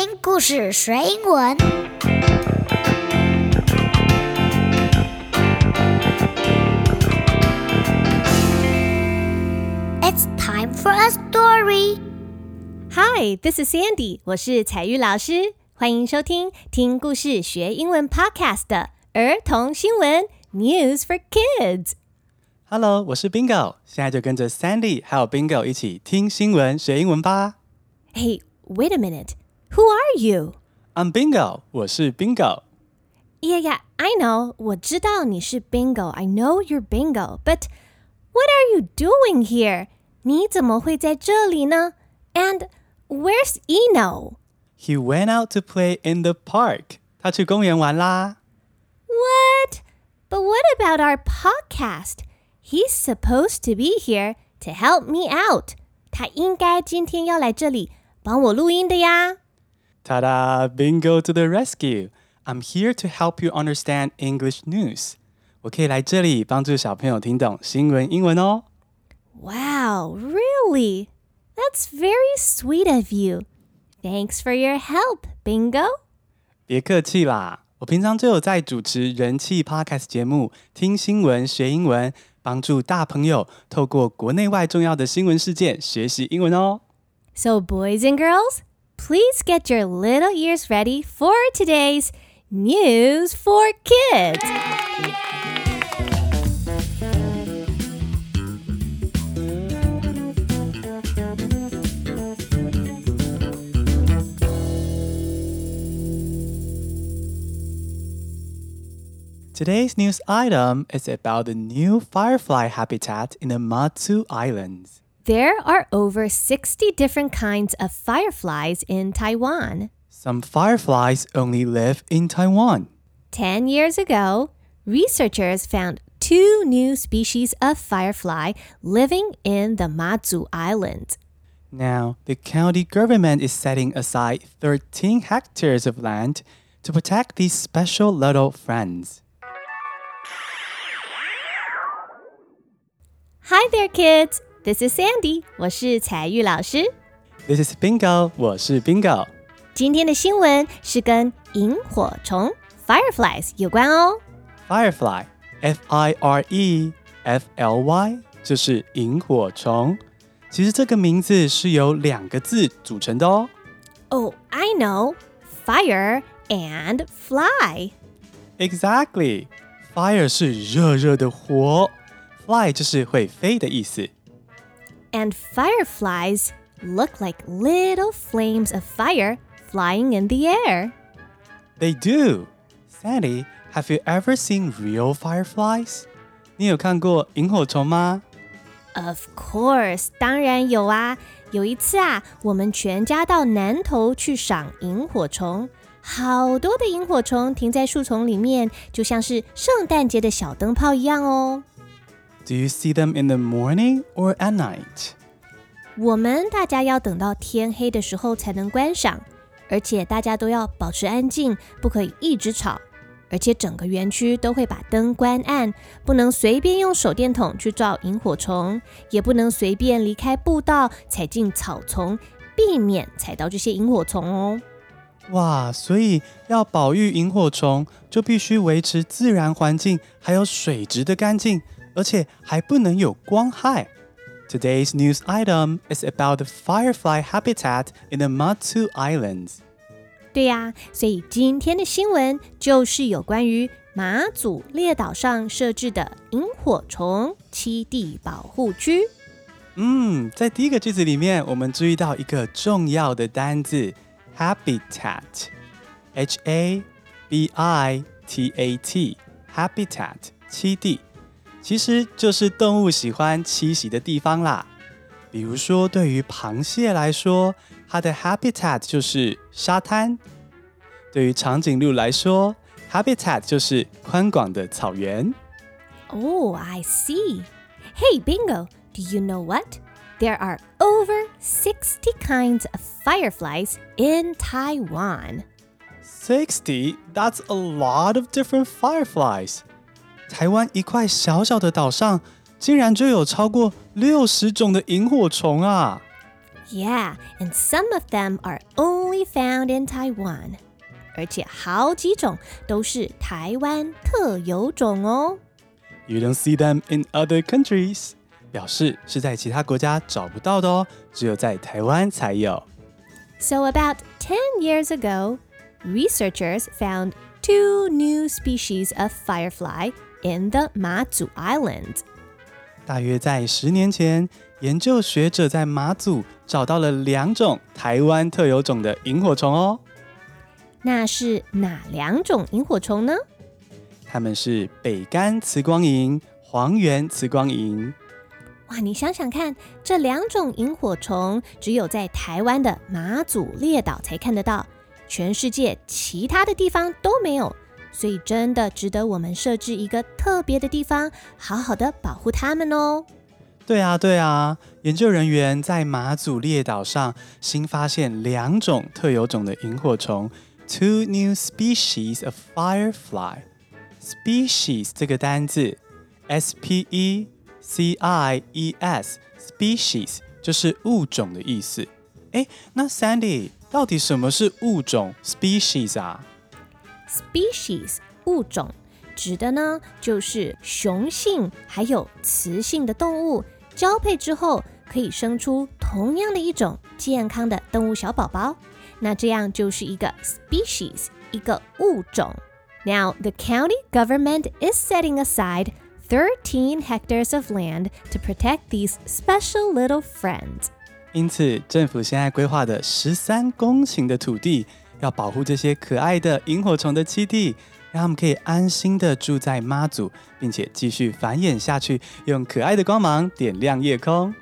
听故事学英文。It's time for a story. Hi, this is Sandy，我是彩玉老师，欢迎收听听故事学英文 Podcast 的儿童新闻 News for Kids。 Hello，我是 Bingo，现在就跟着 Sandy 还有 Bingo 一起听新闻学英文吧。 Hey, wait a minute. Who are you? I'm Bingo，我是 Bingo。 Yeah, yeah, I know. 我知道你是 Bingo. I know you're Bingo. But what are you doing here? 你怎么会在这里呢？And where's Eno? He went out to play in the park。他去公园玩啦。 What? But what about our podcast? He's supposed to be here to help me out. 他应该今天要来这里帮我录音的呀。 Ta-da! Bingo to the rescue! I'm here to help you understand English news. 我可以来这里帮助小朋友听懂新闻英文哦。 Wow, really? That's very sweet of you. Thanks for your help, Bingo. 别客气啦，我平常就有在主持人气 podcast 节目，听新闻学英文，帮助大朋友透过国内外重要的新闻事件学习英文哦。 So, boys and girls, please get your little ears ready for today's News for Kids. Today's news item is about the new firefly habitat in the Matsu Islands. There are over 60 different kinds of fireflies in Taiwan. Some fireflies only live in Taiwan. 10 years ago, researchers found two new species of firefly living in the Matsu Islands. Now, the county government is setting aside 13 hectares of land to protect these special little friends. Hi there, kids. This is Sandy. 我是彩玉老师。 This is Bingo，我是 Bingo。今天的新闻是跟萤火虫 fireflies 有关哦。 Firefly，F-I-R-E-F-L-Y，就是萤火虫。其实这个名字是由两个字组成的哦。 Oh, I know. Fire and fly. Exactly. Fire 是热热的火，fly 就是会飞的意思。 and fireflies look like little flames of fire flying in the air. They do. Sandy, have you ever seen real fireflies? 你有看过萤火虫吗？Of course，当然有啊。有一次啊，我们全家到南投去赏萤火虫，好多的萤火虫停在树丛里面，就像是圣诞节的小灯泡一样哦。Do you see them in the morning or at night? 我们大家要等到天黑的时候才能观赏，而且大家都要保持安静，不可以一直吵。而且整个园区都会把灯关暗，不能随便用手电筒去照萤火虫，也不能随便离开步道踩进草丛，避免踩到这些萤火虫哦。哇，所以要保育萤火虫，就必须维持自然环境还有水质的干净，而且还不能有光害。Today's news item is about the firefly habitat in the Matsu Islands. 对呀、所以今天的新闻就是有关于马祖列岛上设置的萤火虫栖地保护区。嗯，在第一个句子里面，我们注意到一个重要的单字 habitat，h a b i t a t，habitat 栖地， 其实就是动物喜欢栖息的地方啦。比如说，对于螃蟹来说，它的 habitat 就是沙滩；对于长颈鹿来说，habitat 就是宽广的草原。 Oh, I see. Hey, Bingo, do you know what? There are over 60 kinds of fireflies in Taiwan. Sixty? That's a lot of different fireflies. 台湾一块小小的岛上，竟然就有超过六十种的萤火虫啊！ Yeah, and some of them are only found in Taiwan. 而且好几种都是台湾特有种哦。 You don't see them in other countries，表示是在其他国家找不到的哦，只有在台湾才有。 So, about 10 years ago, researchers found two new species of firefly in the Matsu Islands. 大约在十年前，研究学者在马祖找到了两种台湾特有种的萤火虫哦，那是哪两种萤火虫呢？它们是北干磁光萤、黄缘磁光萤。哇，你想想看，这两种萤火虫只有在台湾的马祖列岛才看得到，全世界其他的地方都没有，所以真的值得我们设置一个特别的地方，好好的保护它们哦。对啊，对啊，研究人员在马祖列岛上新发现两种特有种的萤火虫，two new species of firefly。species 这个单字，s p e c i e s，species 就是物种的意思。诶，那 Sandy 到底什么是物种 species 啊？species 物种指的呢，就是雄性还有雌性的动物交配之后，可以生出同样的一种健康的动物小宝宝。那这样就是一个 species，一个物种。Now the county government is setting aside 13 hectares of land to protect these special little friends. 因此，政府现在规划的十三公顷的土地， 要保护这些可爱的萤火虫的栖地，让它们可以安心的住在妈祖，并且继续繁衍下去，用可爱的光芒点亮夜空。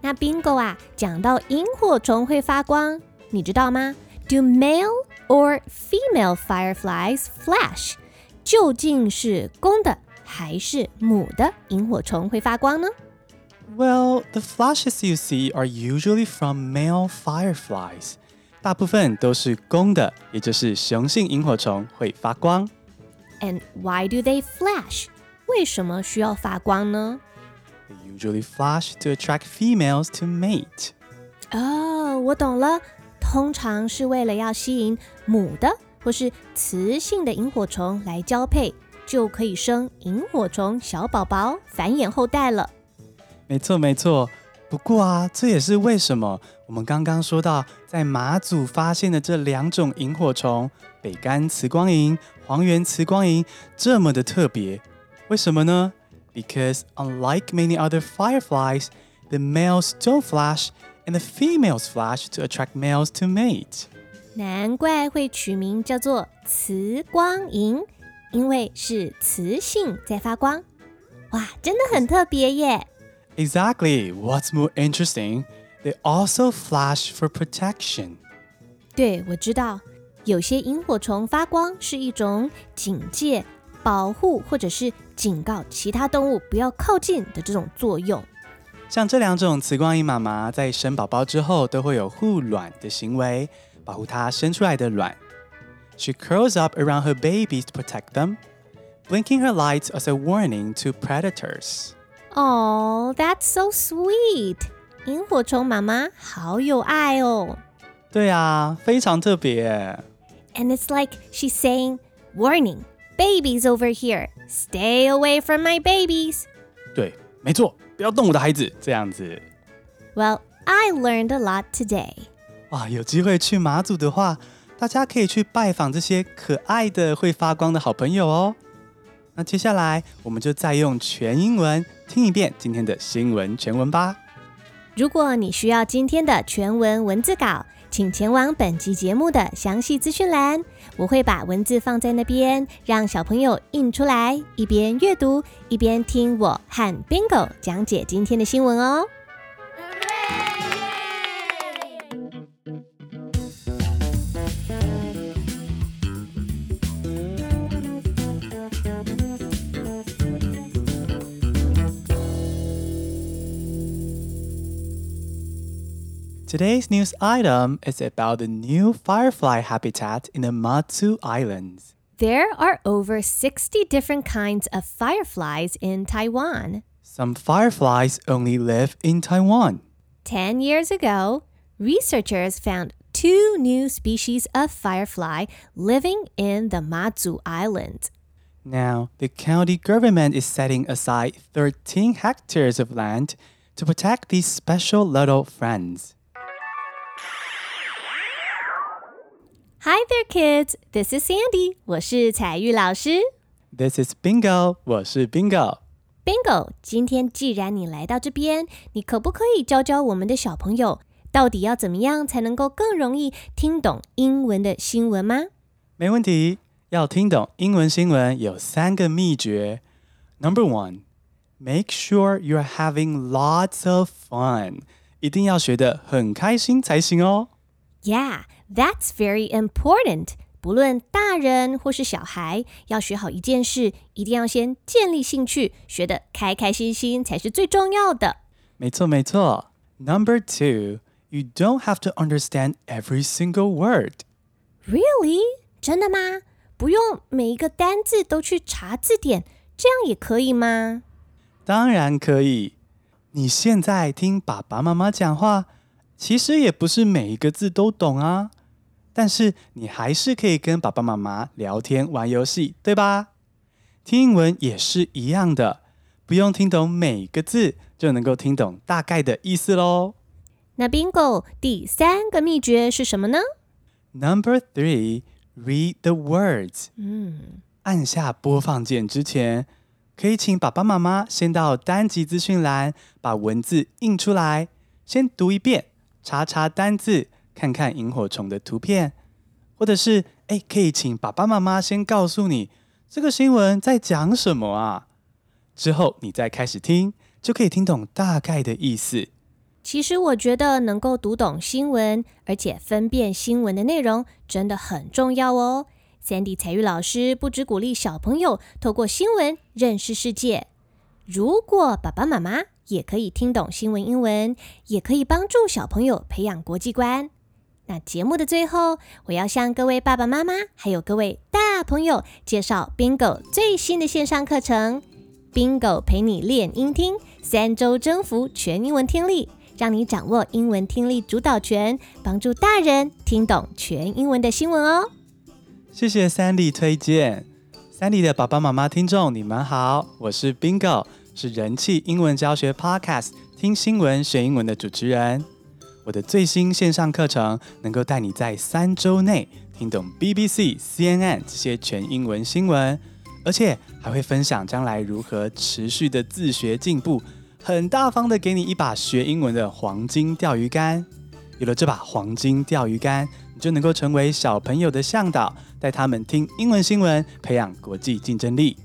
那 Bingo 啊，讲到萤火虫会发光，你知道吗？Do male or female fireflies flash？究竟是公的还是母的萤火虫会发光呢？Well, the flashes you see are usually from male fireflies。大部分都是公的，也就是雄性萤火虫会发光。And why do they flash？为什么需要发光呢？They usually flash to attract females to mate。哦，我懂了，通常是为了要吸引母的或是雌性的萤火虫来交配，就可以生萤火虫小宝宝，繁衍后代了。没错，没错。不过啊，这也是为什么我们刚刚说到，在马祖发现的这两种萤火虫——北干磁光萤、黄缘磁光萤，这么的特别。为什么呢？Because unlike many other fireflies, the males don't flash, and the females flash to attract males to mate. 难怪会取名叫做磁光萤，因为是雌性在发光。哇，真的很特别耶！Exactly. What's more interesting? They also flash for protection. 对，我知道，有些萤火虫发光是一种警戒、保护或者是警告其他动物不要靠近的这种作用。像这两种磁光萤妈妈在生宝宝之后都会有护卵的行为，保护它生出来的卵。She curls up around her babies to protect them, blinking her lights as a warning to predators. Oh, that's so sweet！萤火虫妈妈好有爱哦。对啊，非常特别。 And it's like she's saying, "Warning, babies over here. Stay away from my babies." 对，没错，不要动我的孩子，这样子。 Well, I learned a lot today. 哇，有机会去马祖的话，大家可以去拜访这些可爱的会发光的好朋友哦。 那接下来我们就再用全英文听一遍今天的新闻全文吧。如果你需要今天的全文文字稿，请前往本集节目的详细资讯栏，我会把文字放在那边，让小朋友印出来，一边阅读一边听我和 Bingo 讲解今天的新闻哦。Today's news item is about the new firefly habitat in the Matsu Islands. There are over 60 different kinds of fireflies in Taiwan. Some fireflies only live in Taiwan. 10 years ago, researchers found two new species of firefly living in the Matsu Island. Now, the county government is setting aside 13 hectares of land to protect these special little friends. Hi there, kids. This is Sandy. 我是彩玉老师。 This is Bingo，我是 Bingo。 Bingo，今天既然你来到这边，你可不可以教教我们的小朋友，到底要怎么样才能够更容易听懂英文的新闻吗？没问题，要听懂英文新闻有三个秘诀。Number one, make sure you're having lots of fun，一定要学得很开心才行哦。 Yeah, That's very important. 不论大人或是小孩，要学好一件事，一定要先建立兴趣，学得开开心心才是最重要的。没错，没错。Number two, you don't have to understand every single word. Really？真的吗？不用每一个单字都去查字典，这样也可以吗？当然可以。你现在听爸爸妈妈讲话，其实也不是每一个字都懂啊。但是你还是可以跟爸爸妈妈聊天、玩游戏，对吧？听英文也是一样的，不用听懂每个字，就能够听懂大概的意思喽。那 Bingo 第三个秘诀是什么呢？Number three, read the words. 嗯，按下播放键之前，可以请爸爸妈妈先到单集资讯栏把文字印出来，先读一遍，查查单字，看看萤火虫的图片，或者是哎，可以请爸爸妈妈先告诉你这个新闻在讲什么啊，之后你再开始听，就可以听懂大概的意思。其实我觉得能够读懂新闻，而且分辨新闻的内容，真的很重要哦。Sandy 彩玉老师不只鼓励小朋友透过新闻认识世界，如果爸爸妈妈也可以听懂新闻英文，也可以帮助小朋友培养国际观。那节目的最后，我要向各位爸爸妈妈还有各位大朋友介绍 Bingo 最新的线上课程，Bingo 陪你练英听，三周征服全英文听力。让你掌握英文听力主导权，帮助大人听懂全英文的新闻哦。谢谢 Sandy 推荐。Sandy 的爸爸妈妈听众，你们好，我是 Bingo，是人气英文教学 Podcast《听新闻学英文》的主持人。我的最新线上课程能够带你在三周内听懂 BBC、CNN 这些全英文新闻，而且还会分享将来如何持续的自学进步，很大方的给你一把学英文的黄金钓鱼竿。有了这把黄金钓鱼竿，你就能够成为小朋友的向导，带他们听英文新闻，培养国际竞争力。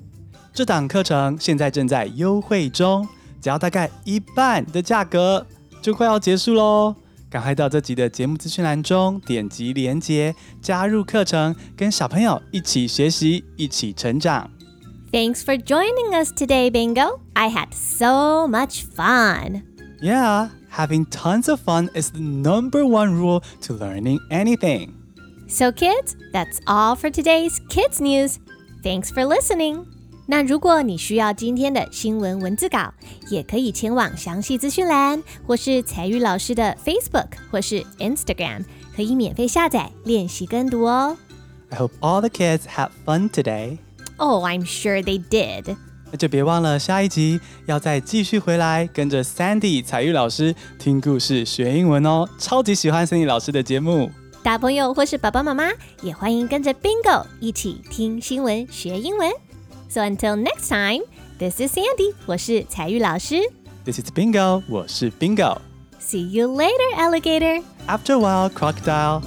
这档课程现在正在优惠中，只要大概一半的价格，就快要结束喽！赶快到这集的节目资讯栏中点击连结，加入课程，跟小朋友一起学习，一起成长。 Thanks for joining us today, Bingo. I had so much fun. Yeah, having tons of fun is the number one rule to learning anything. So, kids, that's all for today's Kids News. Thanks for listening. 那如果你需要今天的新闻文字稿，也可以前往详细资讯栏，或是彩玉老师的 Facebook 或是 Instagram，可以免费下载练习跟读哦。I hope all the kids had fun today. Oh, I'm sure they did. 那就别忘了下一集要再继续回来，跟着 Sandy 彩玉老师听故事学英文哦！超级喜欢 Sandy 老师的节目。大朋友或是爸爸妈妈，也欢迎跟着 Bingo 一起听新闻学英文。So until next time, this is Sandy，我是彩玉老师。 This is Bingo，我是 Bingo。 See you later, alligator. After a while, crocodile.